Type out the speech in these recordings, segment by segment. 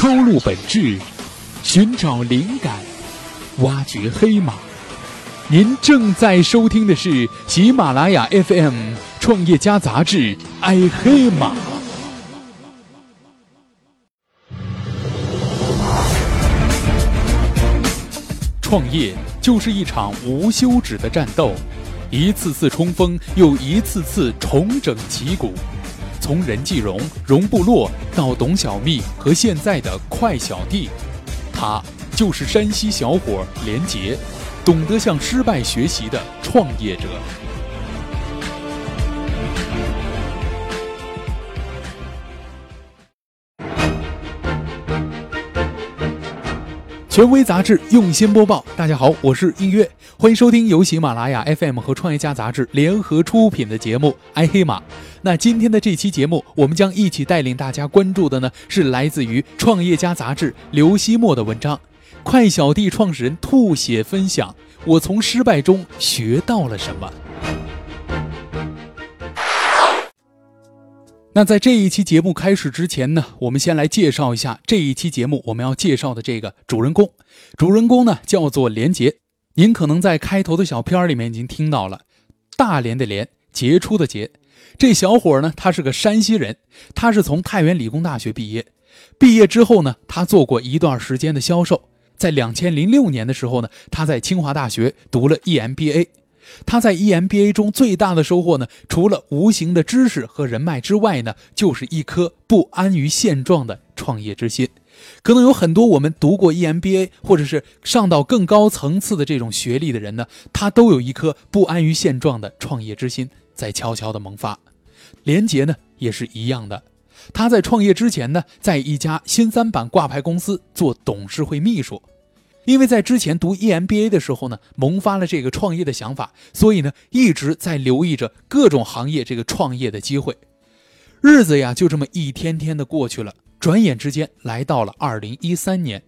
抽露本质，寻找灵感，挖掘黑马。您正在收听的是喜马拉雅 FM《创业家杂志》，爱黑马。创业就是一场无休止的战斗，一次次冲锋，又一次次重整旗鼓。从任继荣、荣部落到董小蜜和现在的快小弟，他就是山西小伙连杰，懂得向失败学习的创业者。权威杂志用心播报，大家好，我是音乐，欢迎收听由喜马拉雅 FM 和创业家杂志联合出品的节目《爱黑马》。那今天的这期节目，我们将一起带领大家关注的呢，是来自于创业家杂志刘希墨的文章，《快小弟创始人吐血分享：我从失败中学到了什么》。那在这一期节目开始之前呢，我们先来介绍一下这一期节目我们要介绍的这个主人公。主人公呢叫做连杰，您可能在开头的小片里面已经听到了，大连的连，杰出的杰。这小伙呢，他是个山西人，他是从太原理工大学毕业。毕业之后呢，他做过一段时间的销售。在两千零六年的时候呢，他在清华大学读了 EMBA。他在 EMBA 中最大的收获呢，除了无形的知识和人脉之外呢，就是一颗不安于现状的创业之心。可能有很多我们读过 EMBA 或者是上到更高层次的这种学历的人呢，他都有一颗不安于现状的创业之心在悄悄的萌发。连杰呢也是一样的，他在创业之前呢，在一家新三板挂牌公司做董事会秘书。因为在之前读 EMBA 的时候呢，萌发了这个创业的想法，所以呢一直在留意着各种行业这个创业的机会。日子呀就这么一天天的过去了，转眼之间来到了二零一三年。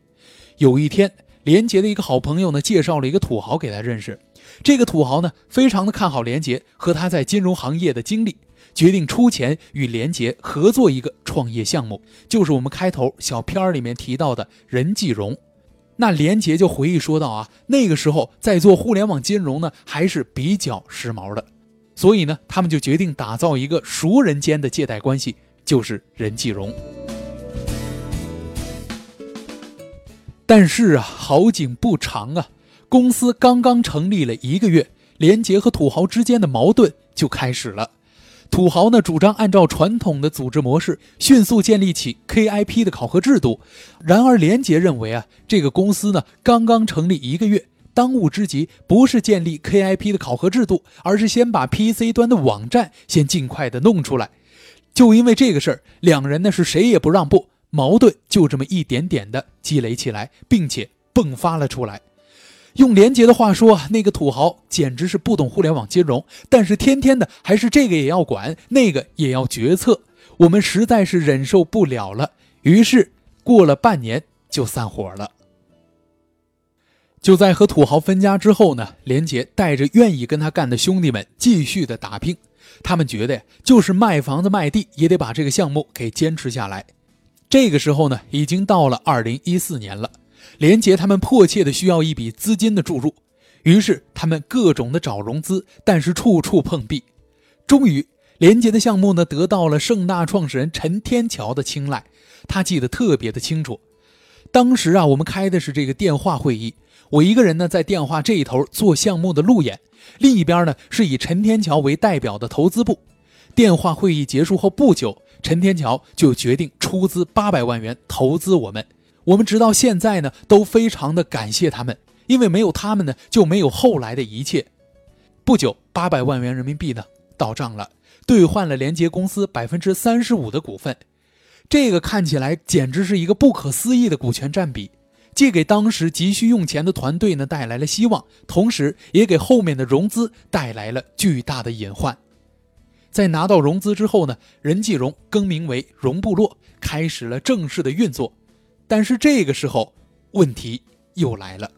有一天，连杰的一个好朋友呢介绍了一个土豪给他认识，这个土豪呢非常的看好连杰和他在金融行业的经历，决定出钱与连杰合作一个创业项目，就是我们开头小片儿里面提到的任继荣。那连杰就回忆说道啊，那个时候在做互联网金融呢，还是比较时髦的，所以呢，他们就决定打造一个熟人间的借贷关系，就是任继荣。但是啊，好景不长啊，公司刚刚成立了一个月，连杰和土豪之间的矛盾就开始了。土豪呢主张按照传统的组织模式迅速建立起 KIP 的考核制度，然而连杰认为啊，这个公司呢刚刚成立一个月，当务之急不是建立 KIP 的考核制度，而是先把 PC 端的网站先尽快的弄出来。就因为这个事儿，两人呢是谁也不让步，矛盾就这么一点点的积累起来，并且迸发了出来。用连杰的话说，那个土豪简直是不懂互联网金融，但是天天的还是这个也要管，那个也要决策，我们实在是忍受不了了。于是过了半年就散伙了。就在和土豪分家之后呢，连杰带着愿意跟他干的兄弟们继续的打拼，他们觉得，就是卖房子卖地也得把这个项目给坚持下来。这个时候呢，已经到了二零一四年了。连杰他们迫切的需要一笔资金的注入，于是他们各种的找融资，但是处处碰壁。终于，连杰的项目呢得到了盛大创始人陈天桥的青睐。他记得特别的清楚，当时啊，我们开的是这个电话会议，我一个人呢在电话这一头做项目的路演，另一边呢是以陈天桥为代表的投资部。电话会议结束后不久，陈天桥就决定出资八百万元投资我们。我们直到现在呢，都非常的感谢他们，因为没有他们呢，就没有后来的一切。不久，八百万元人民币呢到账了，兑换了连接公司百分之三十五的股份，这个看起来简直是一个不可思议的股权占比，既给当时急需用钱的团队呢带来了希望，同时也给后面的融资带来了巨大的隐患。在拿到融资之后呢，任继荣更名为荣部落，开始了正式的运作。但是这个时候，问题又来了。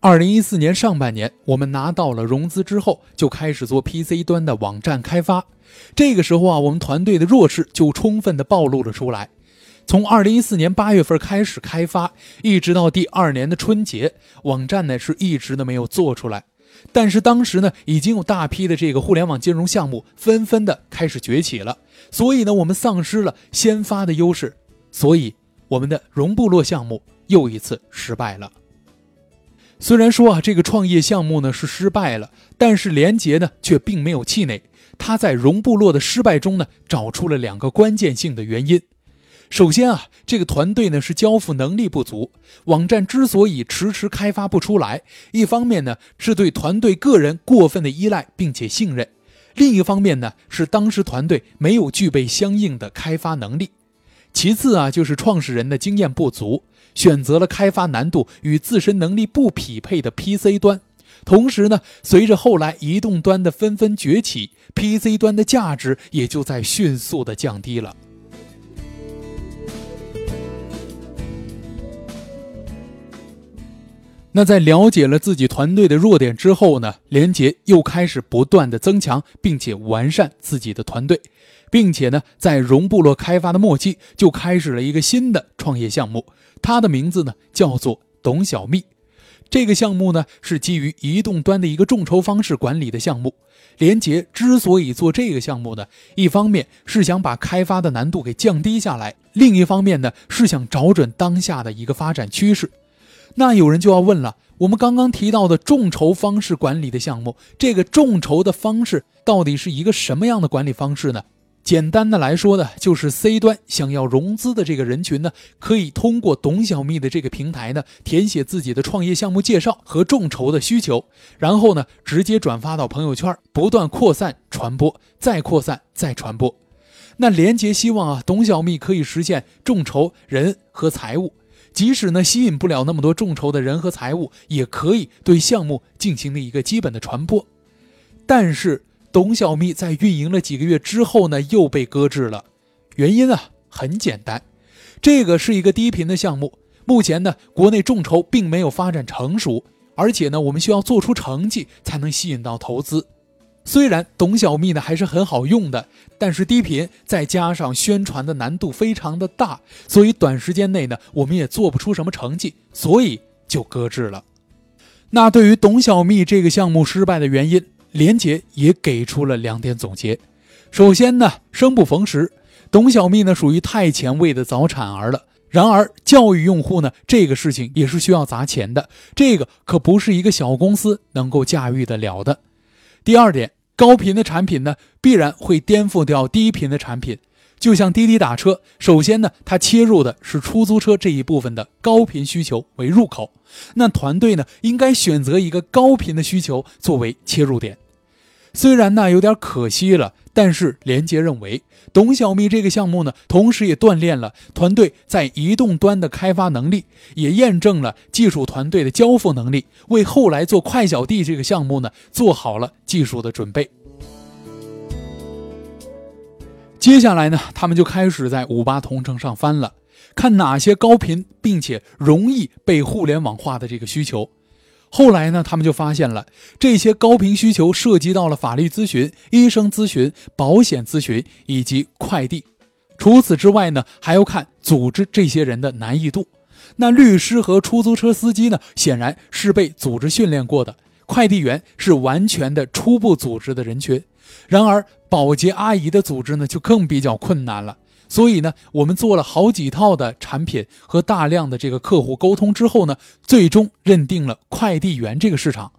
二零一四年上半年，我们拿到了融资之后，就开始做 PC 端的网站开发。这个时候啊，我们团队的弱势就充分的暴露了出来。从二零一四年八月份开始开发，一直到第二年的春节，网站呢是一直都没有做出来。但是当时呢，已经有大批的这个互联网金融项目纷纷的开始崛起了，所以呢，我们丧失了先发的优势，所以我们的融部落项目又一次失败了。虽然说啊，这个创业项目呢是失败了，但是连杰呢却并没有气馁，他在融部落的失败中呢找出了两个关键性的原因。首先啊，这个团队呢是交付能力不足，网站之所以迟迟开发不出来，一方面呢是对团队个人过分的依赖并且信任，另一方面呢是当时团队没有具备相应的开发能力。其次啊，就是创始人的经验不足，选择了开发难度与自身能力不匹配的 PC 端。同时呢，随着后来移动端的纷纷崛起，PC 端的价值也就在迅速的降低了。那在了解了自己团队的弱点之后呢，连杰又开始不断的增强并且完善自己的团队。并且呢，在融部落开发的末期，就开始了一个新的创业项目，它的名字呢叫做“董小蜜”。这个项目呢是基于移动端的一个众筹方式管理的项目。连杰之所以做这个项目呢，一方面是想把开发的难度给降低下来，另一方面呢是想找准当下的一个发展趋势。那有人就要问了，我们刚刚提到的众筹方式管理的项目，这个众筹的方式到底是一个什么样的管理方式呢？简单的来说呢，就是 C 端想要融资的这个人群呢，可以通过董小蜜的这个平台呢，填写自己的创业项目介绍和众筹的需求，然后呢，直接转发到朋友圈，不断扩散传播，再扩散再传播。那连杰希望啊，董小蜜可以实现众筹人和财务，即使呢吸引不了那么多众筹的人和财务，也可以对项目进行的一个基本的传播。但是。董小蜜在运营了几个月之后呢，又被搁置了。原因啊，很简单，这个是一个低频的项目，目前呢，国内众筹并没有发展成熟，而且呢，我们需要做出成绩才能吸引到投资。虽然董小蜜呢还是很好用的，但是低频再加上宣传的难度非常的大，所以短时间内呢，我们也做不出什么成绩，所以就搁置了。那对于董小蜜这个项目失败的原因？连杰也给出了两点总结。首先呢，生不逢时，董小蜜呢属于太前卫的早产儿了。然而，教育用户呢这个事情也是需要砸钱的，这个可不是一个小公司能够驾驭得了的。第二点，高频的产品呢必然会颠覆掉低频的产品。就像滴滴打车，首先呢，它切入的是出租车这一部分的高频需求为入口，那团队呢，应该选择一个高频的需求作为切入点。虽然呢有点可惜了，但是连杰认为，董小蜜这个项目呢，同时也锻炼了团队在移动端的开发能力，也验证了技术团队的交付能力，为后来做快小弟这个项目呢，做好了技术的准备。接下来呢，他们就开始在五八同城上翻了，看哪些高频并且容易被互联网化的这个需求。后来呢，他们就发现了这些高频需求涉及到了法律咨询、医生咨询、保险咨询以及快递。除此之外呢，还要看组织这些人的难易度。那律师和出租车司机呢，显然是被组织训练过的；快递员是完全的初步组织的人群。然而，保洁阿姨的组织呢，就更比较困难了。所以呢，我们做了好几套的产品和大量的这个客户沟通之后呢，最终认定了快递员这个市场。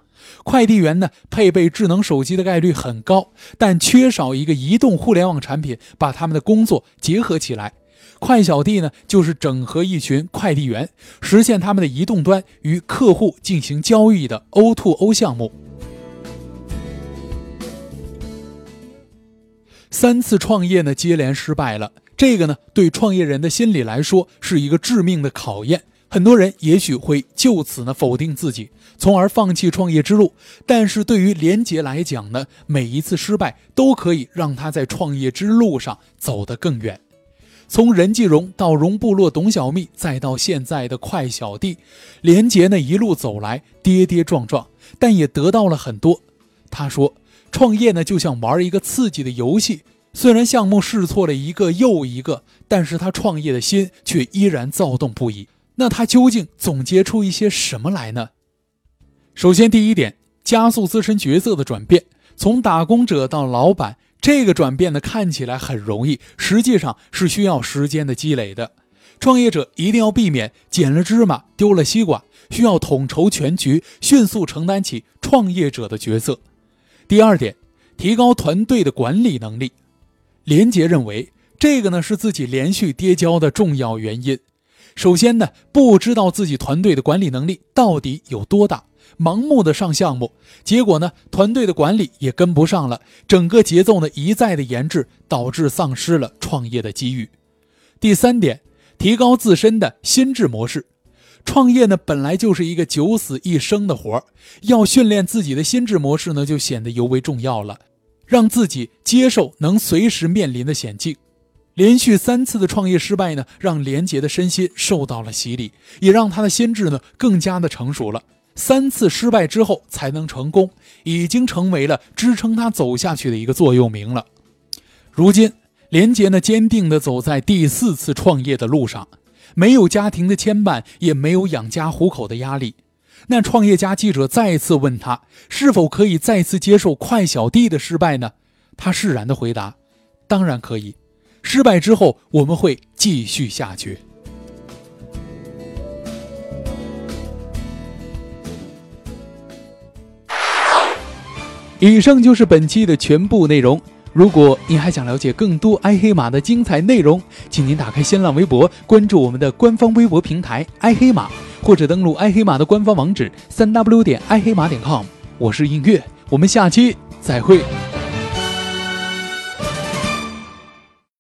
快递员呢，配备智能手机的概率很高，但缺少一个移动互联网产品把他们的工作结合起来。快小弟呢，就是整合一群快递员，实现他们的移动端与客户进行交易的 O2O 项目。三次创业呢，接连失败了。这个呢，对创业人的心理来说是一个致命的考验。很多人也许会就此呢否定自己，从而放弃创业之路。但是对于连杰来讲呢，每一次失败都可以让他在创业之路上走得更远。从任继荣到荣部落董小蜜，再到现在的快小弟，连杰呢一路走来跌跌撞撞，但也得到了很多。他说。创业呢，就像玩一个刺激的游戏，虽然项目试错了一个又一个，但是他创业的心却依然躁动不已。那他究竟总结出一些什么来呢？首先，第一点，加速自身角色的转变，从打工者到老板，这个转变呢看起来很容易，实际上是需要时间的积累的。创业者一定要避免捡了芝麻丢了西瓜，需要统筹全局，迅速承担起创业者的角色。第二点，提高团队的管理能力。连杰认为，这个呢是自己连续跌跤的重要原因。首先呢，不知道自己团队的管理能力到底有多大，盲目的上项目，结果呢，团队的管理也跟不上了，整个节奏呢一再的延滞，导致丧失了创业的机遇。第三点。提高自身的心智模式，创业呢本来就是一个九死一生的活儿，要训练自己的心智模式呢就显得尤为重要了，让自己接受能随时面临的险境。连续三次的创业失败呢，让连杰的身心受到了洗礼，也让他的心智呢更加的成熟了。三次失败之后才能成功，已经成为了支撑他走下去的一个座右铭了。如今。连杰呢，坚定地走在第四次创业的路上，没有家庭的牵绊，也没有养家糊口的压力。那创业家记者再次问他，是否可以再次接受快小弟的失败呢？他释然地回答：“当然可以。失败之后，我们会继续下去。”以上就是本期的全部内容。如果您还想了解更多爱黑马的精彩内容，请您打开新浪微博，关注我们的官方微博平台“爱黑马”，或者登录爱黑马的官方网址三 w 点爱黑马点 com。我是映月，我们下期再会。